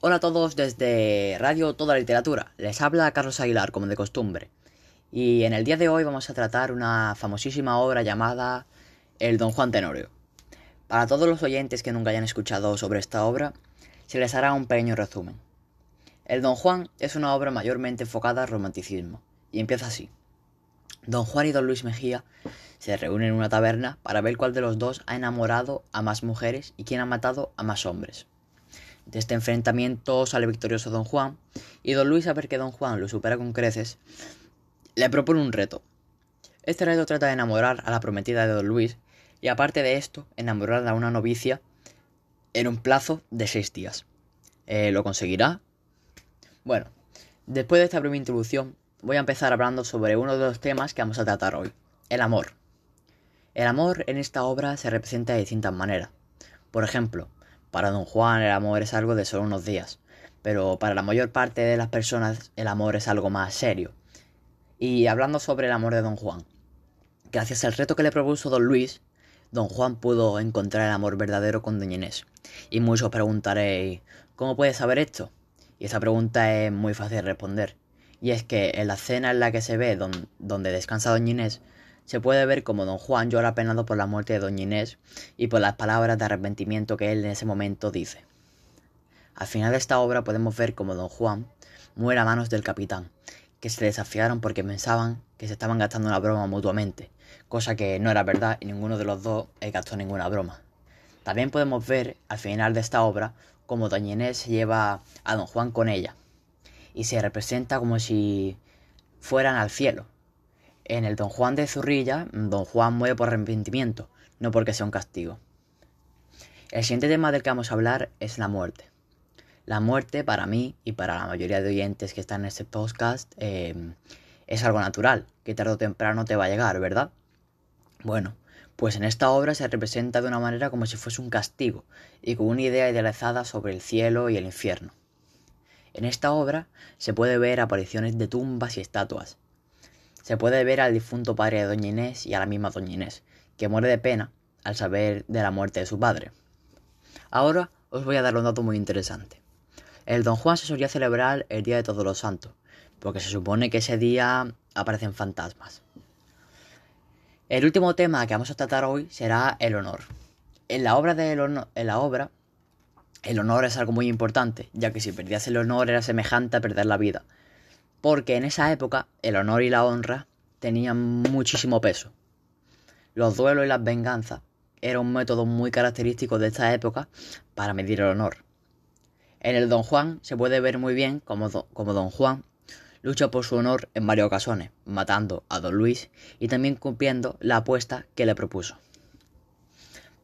Hola a todos desde Radio Toda Literatura. Les habla Carlos Aguilar, como de costumbre. Y en el día de hoy vamos a tratar una famosísima obra llamada El Don Juan Tenorio. Para todos los oyentes que nunca hayan escuchado sobre esta obra, se les hará un pequeño resumen. El Don Juan es una obra mayormente enfocada al romanticismo, y empieza así. Don Juan y Don Luis Mejía se reúnen en una taberna para ver cuál de los dos ha enamorado a más mujeres y quién ha matado a más hombres. De este enfrentamiento sale victorioso Don Juan, y Don Luis, a ver que Don Juan lo supera con creces, le propone un reto. Este reto trata de enamorar a la prometida de Don Luis, y aparte de esto, enamorar a una novicia en un plazo de seis días. Eh, ¿Lo conseguirá? Bueno, después de esta breve introducción, voy a empezar hablando sobre uno de los temas que vamos a tratar hoy, el amor. El amor en esta obra se representa de distintas maneras. Por ejemplo, para don Juan el amor es algo de solo unos días, pero para la mayor parte de las personas el amor es algo más serio. Y hablando sobre el amor de don Juan, gracias al reto que le propuso don Luis, don Juan pudo encontrar el amor verdadero con doña Inés. Y muchos preguntaréis, ¿cómo puede saber esto? Y esa pregunta es muy fácil de responder. Y es que en la escena en la que se ve donde descansa doña Inés, se puede ver como don Juan llora penado por la muerte de doña Inés y por las palabras de arrepentimiento que él en ese momento dice. Al final de esta obra podemos ver como don Juan muere a manos del capitán, que se desafiaron porque pensaban que se estaban gastando una broma mutuamente, cosa que no era verdad y ninguno de los dos gastó ninguna broma. También podemos ver al final de esta obra como doña Inés se lleva a don Juan con ella y se representa como si fueran al cielo, en el Don Juan de Zurrilla, Don Juan muere por arrepentimiento, no porque sea un castigo. El siguiente tema del que vamos a hablar es la muerte. La muerte para mí y para la mayoría de oyentes que están en este podcast em, es algo natural, que tarde o temprano te va a llegar, ¿verdad? Bueno, pues en esta obra se representa de una manera como si fuese un castigo y con una idea idealizada sobre el cielo y el infierno. En esta obra se puede ver apariciones de tumbas y estatuas, se puede ver al difunto padre de Doña Inés y a la misma Doña Inés, que muere de pena al saber de la muerte de su padre. Ahora os voy a dar un dato muy interesante. El Don Juan se solía celebrar el Día de Todos los Santos, porque se supone que ese día aparecen fantasmas. El último tema que vamos a tratar hoy será el honor. En la obra, de en la obra el honor es algo muy importante, ya que si perdías el honor era semejante a perder la vida, porque en esa época el honor y la honra tenían muchísimo peso. Los duelos y las venganzas eran un método muy característico de esta época para medir el honor. En el Don Juan se puede ver muy bien como, Don Juan lucha por su honor en varias ocasiones, matando a Don Luis y también cumpliendo la apuesta que le propuso.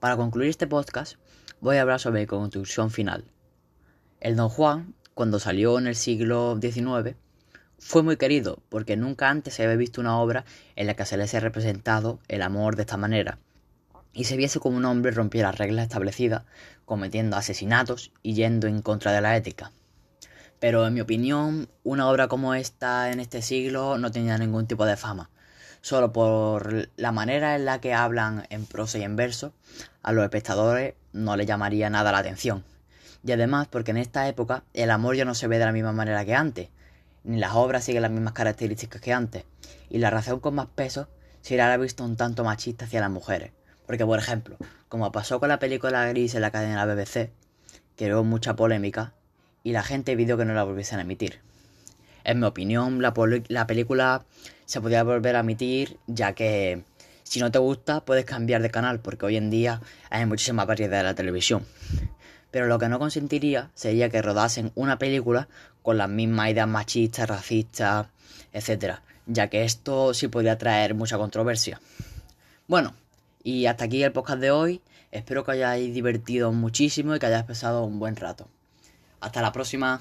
Para concluir este podcast, voy a hablar sobre la conclusión final. El Don Juan, cuando salió en el siglo XIX, fue muy querido porque nunca antes se había visto una obra en la que se les haya representado el amor de esta manera y se viese como un hombre rompía las reglas establecidas, cometiendo asesinatos y yendo en contra de la ética. Pero en mi opinión, una obra como esta en este siglo no tenía ningún tipo de fama. Solo por la manera en la que hablan en prosa y en verso, a los espectadores no les llamaría nada la atención. Y además porque en esta época el amor ya no se ve de la misma manera que antes, ni las obras siguen las mismas características que antes, y la razón con más peso será la visto un tanto machista hacia las mujeres. Porque, por ejemplo, como pasó con la película Gris en la cadena de la BBC, creó mucha polémica y la gente pidió que no la volviesen a emitir. En mi opinión, la, la película se podría volver a emitir ya que si no te gusta puedes cambiar de canal porque hoy en día hay muchísima variedad de la televisión pero lo que no consentiría sería que rodasen una película con las mismas ideas machistas, racistas, etc. Ya que esto sí podría traer mucha controversia. Bueno, y hasta aquí el podcast de hoy. Espero que hayáis divertido muchísimo y que hayáis pasado un buen rato. Hasta la próxima.